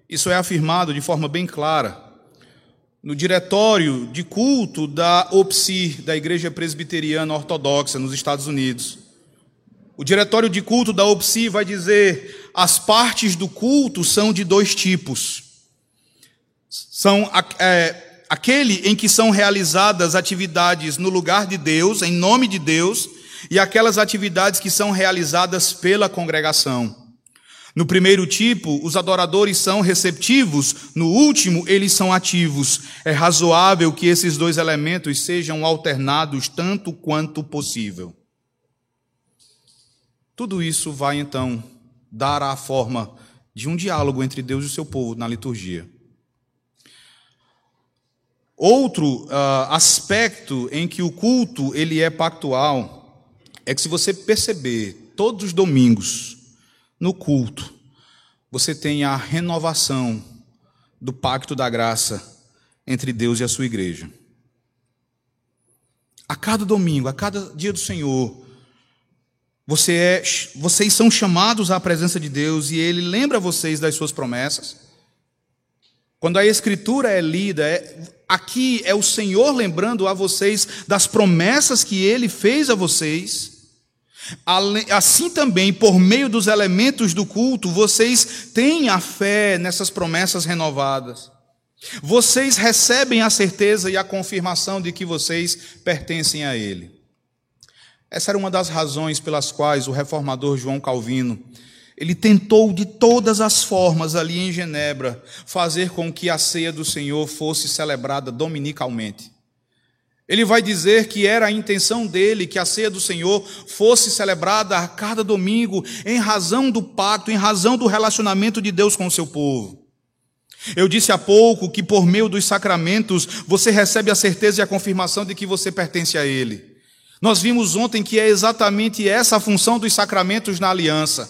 Isso é afirmado de forma bem clara no diretório de culto da OPSI, da Igreja Presbiteriana Ortodoxa nos Estados Unidos. O diretório de culto da OPSI vai dizer: as partes do culto são de dois tipos. São é, aquele em que são realizadas atividades no lugar de Deus, em nome de Deus, e aquelas atividades que são realizadas pela congregação. No primeiro tipo, os adoradores são receptivos, no último, eles são ativos. É razoável que esses dois elementos sejam alternados tanto quanto possível. Tudo isso vai então dar a forma de um diálogo entre Deus e o seu povo na liturgia. Outro uh, aspecto em que o culto ele é pactual é que se você perceber todos os domingos no culto, você tem a renovação do pacto da graça entre Deus e a sua igreja. A cada domingo, a cada dia do Senhor, você é, vocês são chamados à presença de Deus e Ele lembra vocês das suas promessas. Quando a Escritura é lida, é, aqui é o Senhor lembrando a vocês das promessas que Ele fez a vocês. Assim também, por meio dos elementos do culto, vocês têm a fé nessas promessas renovadas. Vocês recebem a certeza e a confirmação de que vocês pertencem a Ele. Essa era uma das razões pelas quais o reformador João Calvino ele tentou de todas as formas ali em Genebra fazer com que a ceia do Senhor fosse celebrada dominicalmente. Ele vai dizer que era a intenção dele que a ceia do Senhor fosse celebrada a cada domingo, em razão do pacto, em razão do relacionamento de Deus com o seu povo. Eu disse há pouco que por meio dos sacramentos você recebe a certeza e a confirmação de que você pertence a Ele. Nós vimos ontem que é exatamente essa a função dos sacramentos na aliança.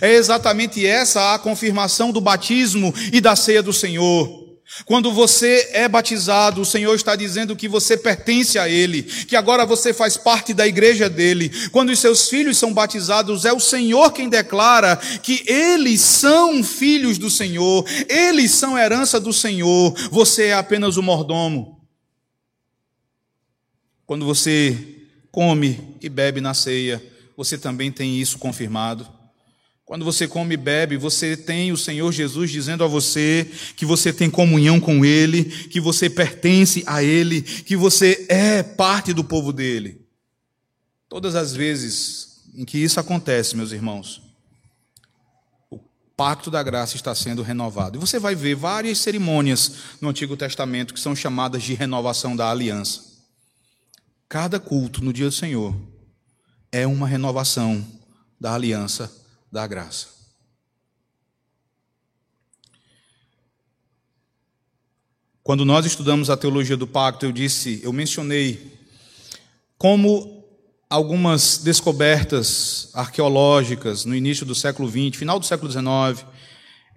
É exatamente essa a confirmação do batismo e da ceia do Senhor. Quando você é batizado, o Senhor está dizendo que você pertence a Ele, que agora você faz parte da igreja dele. Quando os seus filhos são batizados, é o Senhor quem declara que eles são filhos do Senhor, eles são herança do Senhor, você é apenas o mordomo. Quando você come e bebe na ceia, você também tem isso confirmado. Quando você come e bebe, você tem o Senhor Jesus dizendo a você que você tem comunhão com Ele, que você pertence a Ele, que você é parte do povo dele. Todas as vezes em que isso acontece, meus irmãos, o pacto da graça está sendo renovado. E você vai ver várias cerimônias no Antigo Testamento que são chamadas de renovação da aliança. Cada culto no dia do Senhor é uma renovação da aliança da graça. Quando nós estudamos a teologia do pacto, eu disse, eu mencionei como algumas descobertas arqueológicas no início do século XX, final do século XIX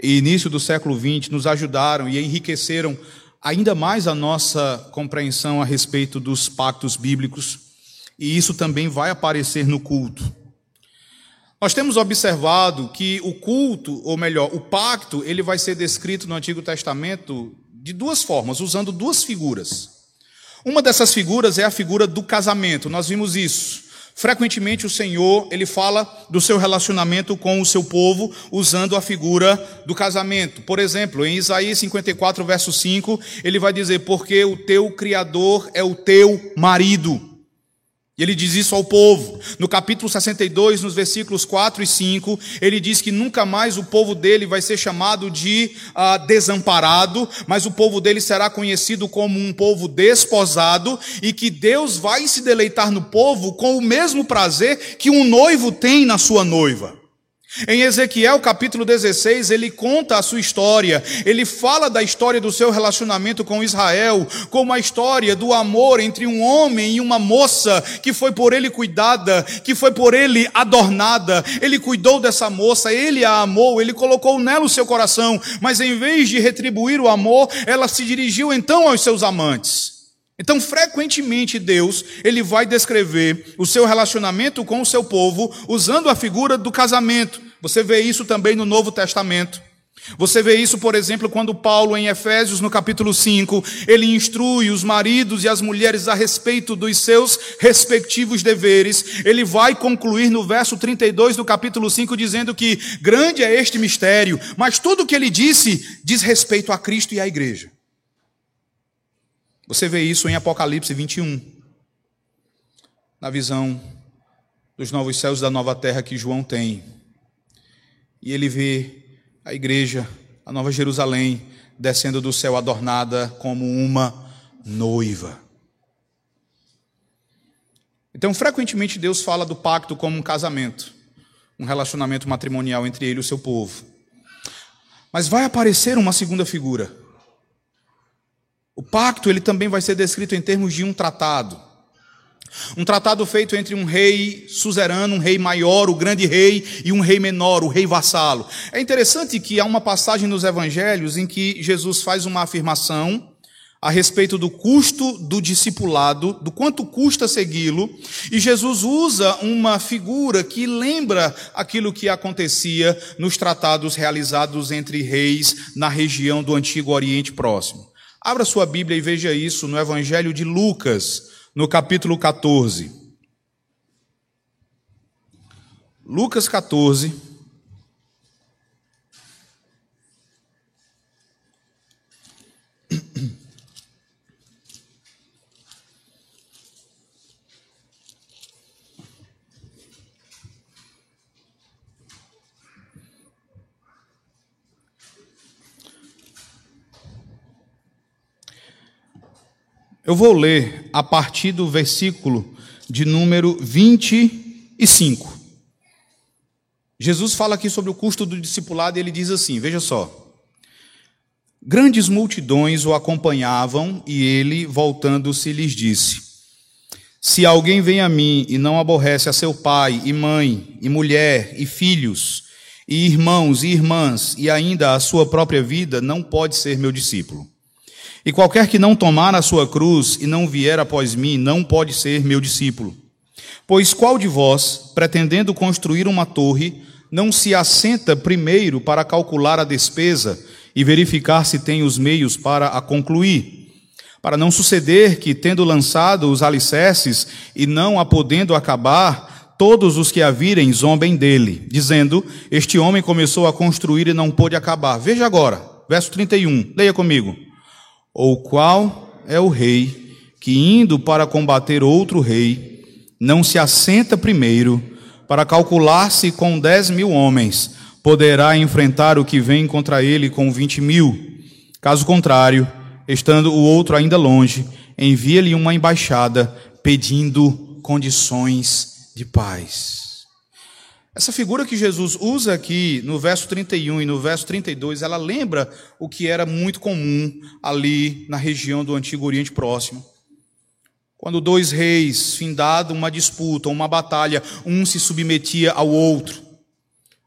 e início do século XX nos ajudaram e enriqueceram ainda mais a nossa compreensão a respeito dos pactos bíblicos, e isso também vai aparecer no culto. Nós temos observado que o culto, ou melhor, o pacto, ele vai ser descrito no Antigo Testamento de duas formas, usando duas figuras. Uma dessas figuras é a figura do casamento. Nós vimos isso. Frequentemente o Senhor, ele fala do seu relacionamento com o seu povo usando a figura do casamento. Por exemplo, em Isaías 54, verso 5, ele vai dizer: "Porque o teu criador é o teu marido". E ele diz isso ao povo. No capítulo 62, nos versículos 4 e 5, ele diz que nunca mais o povo dele vai ser chamado de uh, desamparado, mas o povo dele será conhecido como um povo desposado e que Deus vai se deleitar no povo com o mesmo prazer que um noivo tem na sua noiva. Em Ezequiel capítulo 16, ele conta a sua história, ele fala da história do seu relacionamento com Israel, como a história do amor entre um homem e uma moça que foi por ele cuidada, que foi por ele adornada. Ele cuidou dessa moça, ele a amou, ele colocou nela o seu coração, mas em vez de retribuir o amor, ela se dirigiu então aos seus amantes. Então, frequentemente Deus, ele vai descrever o seu relacionamento com o seu povo usando a figura do casamento. Você vê isso também no Novo Testamento. Você vê isso, por exemplo, quando Paulo, em Efésios, no capítulo 5, ele instrui os maridos e as mulheres a respeito dos seus respectivos deveres. Ele vai concluir no verso 32 do capítulo 5, dizendo que grande é este mistério, mas tudo o que ele disse diz respeito a Cristo e à igreja. Você vê isso em Apocalipse 21, na visão dos novos céus da nova terra que João tem. E ele vê a igreja, a nova Jerusalém, descendo do céu adornada como uma noiva. Então, frequentemente, Deus fala do pacto como um casamento, um relacionamento matrimonial entre ele e o seu povo. Mas vai aparecer uma segunda figura o pacto ele também vai ser descrito em termos de um tratado. Um tratado feito entre um rei suzerano, um rei maior, o grande rei, e um rei menor, o rei vassalo. É interessante que há uma passagem nos evangelhos em que Jesus faz uma afirmação a respeito do custo do discipulado, do quanto custa segui-lo, e Jesus usa uma figura que lembra aquilo que acontecia nos tratados realizados entre reis na região do antigo Oriente Próximo. Abra sua Bíblia e veja isso no Evangelho de Lucas, no capítulo 14. Lucas 14. Eu vou ler a partir do versículo de número 25. Jesus fala aqui sobre o custo do discipulado e ele diz assim: veja só. Grandes multidões o acompanhavam e ele, voltando-se, lhes disse: Se alguém vem a mim e não aborrece a seu pai e mãe, e mulher, e filhos, e irmãos e irmãs, e ainda a sua própria vida, não pode ser meu discípulo. E qualquer que não tomar a sua cruz e não vier após mim, não pode ser meu discípulo. Pois qual de vós, pretendendo construir uma torre, não se assenta primeiro para calcular a despesa e verificar se tem os meios para a concluir? Para não suceder que, tendo lançado os alicerces e não a podendo acabar, todos os que a virem zombem dele, dizendo: Este homem começou a construir e não pôde acabar. Veja agora, verso 31, leia comigo. Ou qual é o rei que, indo para combater outro rei, não se assenta primeiro para calcular se com dez mil homens poderá enfrentar o que vem contra ele com vinte mil? Caso contrário, estando o outro ainda longe, envia-lhe uma embaixada pedindo condições de paz. Essa figura que Jesus usa aqui no verso 31 e no verso 32, ela lembra o que era muito comum ali na região do Antigo Oriente Próximo. Quando dois reis, findado uma disputa, uma batalha, um se submetia ao outro.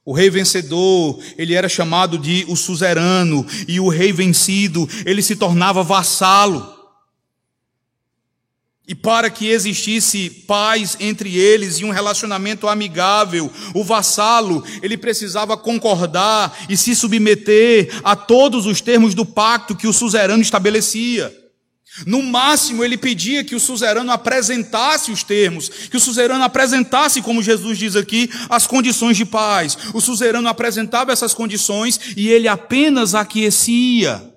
O rei vencedor, ele era chamado de o suzerano, e o rei vencido, ele se tornava vassalo. E para que existisse paz entre eles e um relacionamento amigável, o vassalo, ele precisava concordar e se submeter a todos os termos do pacto que o suzerano estabelecia. No máximo, ele pedia que o suzerano apresentasse os termos, que o suzerano apresentasse, como Jesus diz aqui, as condições de paz. O suzerano apresentava essas condições e ele apenas aquecia.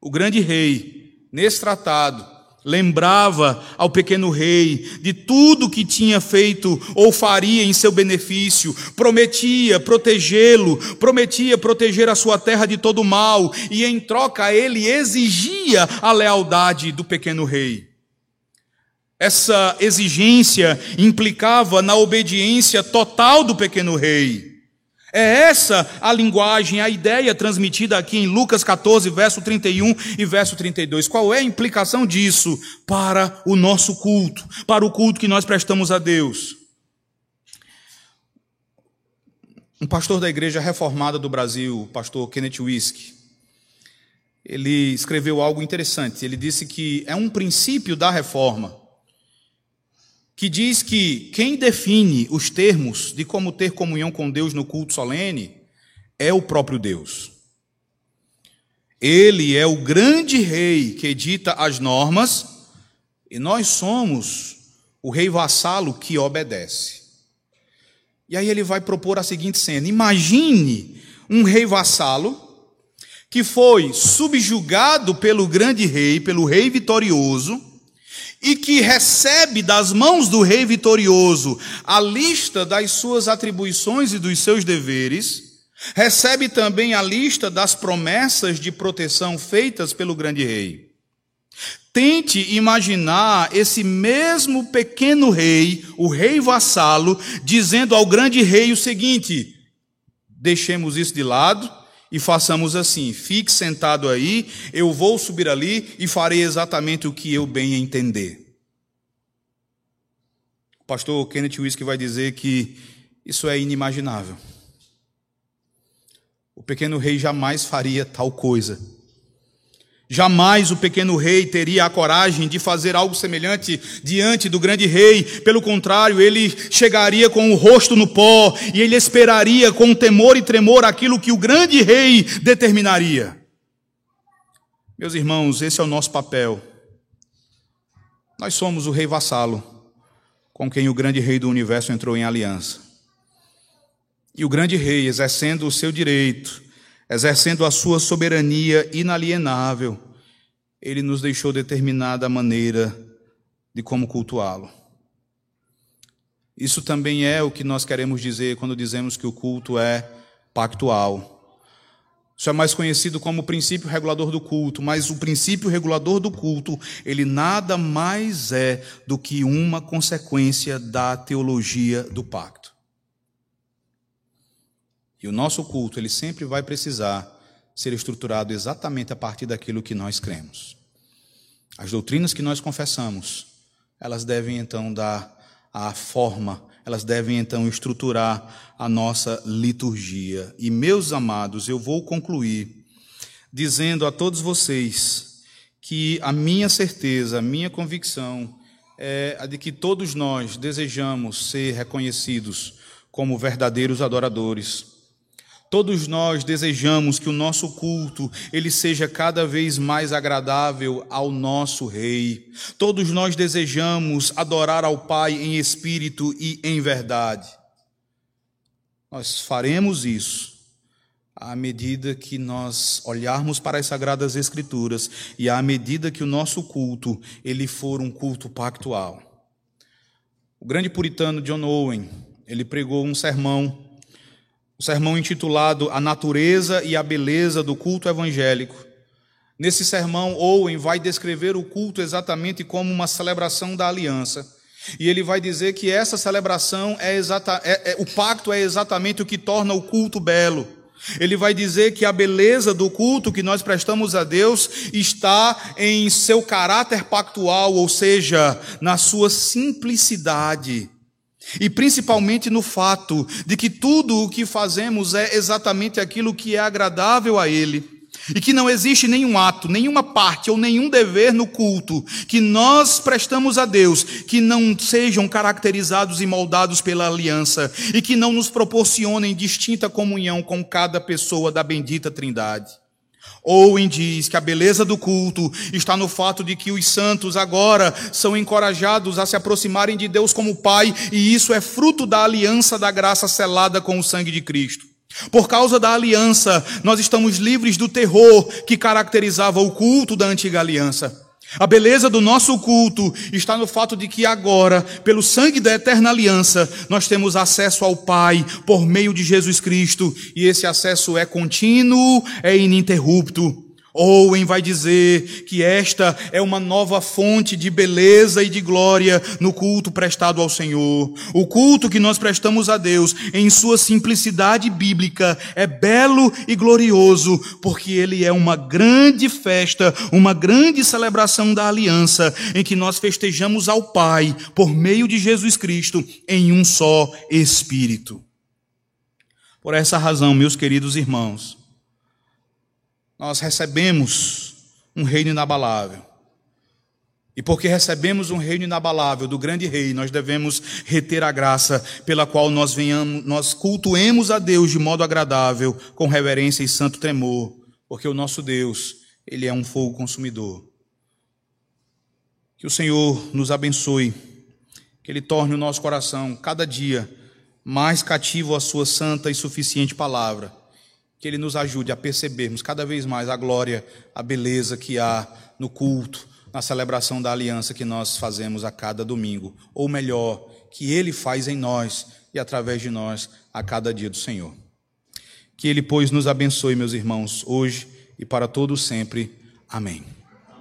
O grande rei, nesse tratado, lembrava ao pequeno rei de tudo que tinha feito ou faria em seu benefício, prometia protegê-lo, prometia proteger a sua terra de todo mal, e em troca ele exigia a lealdade do pequeno rei. Essa exigência implicava na obediência total do pequeno rei. É essa a linguagem, a ideia transmitida aqui em Lucas 14, verso 31 e verso 32. Qual é a implicação disso para o nosso culto, para o culto que nós prestamos a Deus? Um pastor da Igreja Reformada do Brasil, o pastor Kenneth Wisk, ele escreveu algo interessante. Ele disse que é um princípio da reforma que diz que quem define os termos de como ter comunhão com Deus no culto solene é o próprio Deus. Ele é o grande rei que edita as normas e nós somos o rei vassalo que obedece. E aí ele vai propor a seguinte cena: imagine um rei vassalo que foi subjugado pelo grande rei, pelo rei vitorioso, e que recebe das mãos do rei vitorioso a lista das suas atribuições e dos seus deveres, recebe também a lista das promessas de proteção feitas pelo grande rei. Tente imaginar esse mesmo pequeno rei, o rei vassalo, dizendo ao grande rei o seguinte: deixemos isso de lado, e façamos assim: fique sentado aí, eu vou subir ali e farei exatamente o que eu bem entender. O pastor Kenneth Whisky vai dizer que isso é inimaginável. O pequeno rei jamais faria tal coisa. Jamais o pequeno rei teria a coragem de fazer algo semelhante diante do grande rei. Pelo contrário, ele chegaria com o rosto no pó e ele esperaria com temor e tremor aquilo que o grande rei determinaria. Meus irmãos, esse é o nosso papel. Nós somos o rei vassalo com quem o grande rei do universo entrou em aliança. E o grande rei, exercendo o seu direito, exercendo a sua soberania inalienável, ele nos deixou determinada maneira de como cultuá-lo. Isso também é o que nós queremos dizer quando dizemos que o culto é pactual. Isso é mais conhecido como o princípio regulador do culto, mas o princípio regulador do culto, ele nada mais é do que uma consequência da teologia do pacto. E o nosso culto, ele sempre vai precisar ser estruturado exatamente a partir daquilo que nós cremos. As doutrinas que nós confessamos, elas devem então dar a forma, elas devem então estruturar a nossa liturgia. E meus amados, eu vou concluir dizendo a todos vocês que a minha certeza, a minha convicção é a de que todos nós desejamos ser reconhecidos como verdadeiros adoradores Todos nós desejamos que o nosso culto ele seja cada vez mais agradável ao nosso rei. Todos nós desejamos adorar ao Pai em espírito e em verdade. Nós faremos isso à medida que nós olharmos para as sagradas escrituras e à medida que o nosso culto ele for um culto pactual. O grande puritano John Owen, ele pregou um sermão o sermão intitulado A Natureza e a Beleza do Culto Evangélico. Nesse sermão, Owen vai descrever o culto exatamente como uma celebração da aliança. E ele vai dizer que essa celebração é exata, é, é, o pacto é exatamente o que torna o culto belo. Ele vai dizer que a beleza do culto que nós prestamos a Deus está em seu caráter pactual, ou seja, na sua simplicidade. E principalmente no fato de que tudo o que fazemos é exatamente aquilo que é agradável a Ele. E que não existe nenhum ato, nenhuma parte ou nenhum dever no culto que nós prestamos a Deus que não sejam caracterizados e moldados pela aliança e que não nos proporcionem distinta comunhão com cada pessoa da bendita Trindade. Owen diz que a beleza do culto está no fato de que os santos agora são encorajados a se aproximarem de Deus como Pai, e isso é fruto da aliança da graça selada com o sangue de Cristo. Por causa da aliança, nós estamos livres do terror que caracterizava o culto da antiga aliança. A beleza do nosso culto está no fato de que agora, pelo sangue da eterna aliança, nós temos acesso ao Pai por meio de Jesus Cristo, e esse acesso é contínuo, é ininterrupto. Owen vai dizer que esta é uma nova fonte de beleza e de glória no culto prestado ao Senhor. O culto que nós prestamos a Deus, em sua simplicidade bíblica, é belo e glorioso, porque ele é uma grande festa, uma grande celebração da aliança, em que nós festejamos ao Pai, por meio de Jesus Cristo, em um só Espírito. Por essa razão, meus queridos irmãos, nós recebemos um reino inabalável. E porque recebemos um reino inabalável do grande rei, nós devemos reter a graça pela qual nós venhamos, nós cultuemos a Deus de modo agradável, com reverência e santo temor, porque o nosso Deus, ele é um fogo consumidor. Que o Senhor nos abençoe, que ele torne o nosso coração cada dia mais cativo à sua santa e suficiente palavra que Ele nos ajude a percebermos cada vez mais a glória, a beleza que há no culto, na celebração da aliança que nós fazemos a cada domingo, ou melhor, que Ele faz em nós e através de nós a cada dia do Senhor. Que Ele, pois, nos abençoe, meus irmãos, hoje e para todo sempre. Amém.